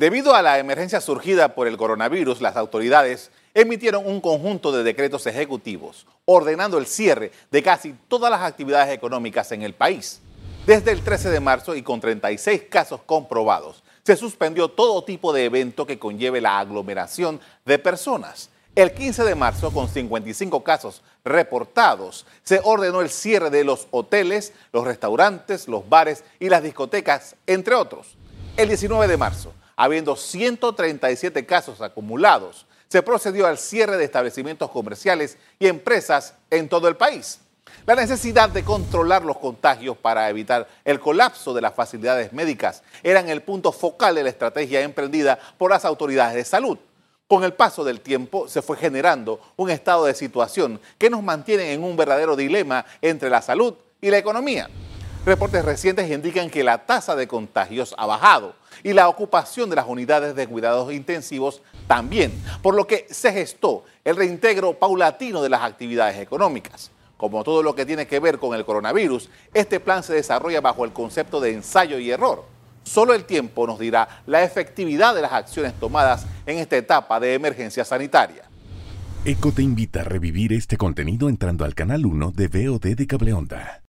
Debido a la emergencia surgida por el coronavirus, las autoridades emitieron un conjunto de decretos ejecutivos ordenando el cierre de casi todas las actividades económicas en el país. Desde el 13 de marzo y con 36 casos comprobados, se suspendió todo tipo de evento que conlleve la aglomeración de personas. El 15 de marzo, con 55 casos reportados, se ordenó el cierre de los hoteles, los restaurantes, los bares y las discotecas, entre otros. El 19 de marzo, habiendo 137 casos acumulados, se procedió al cierre de establecimientos comerciales y empresas en todo el país. La necesidad de controlar los contagios para evitar el colapso de las facilidades médicas eran el punto focal de la estrategia emprendida por las autoridades de salud. Con el paso del tiempo se fue generando un estado de situación que nos mantiene en un verdadero dilema entre la salud y la economía. Reportes recientes indican que la tasa de contagios ha bajado y la ocupación de las unidades de cuidados intensivos también, por lo que se gestó el reintegro paulatino de las actividades económicas. Como todo lo que tiene que ver con el coronavirus, este plan se desarrolla bajo el concepto de ensayo y error. Solo el tiempo nos dirá la efectividad de las acciones tomadas en esta etapa de emergencia sanitaria. ECO te invita a revivir este contenido entrando al canal 1 de VOD de Cableonda.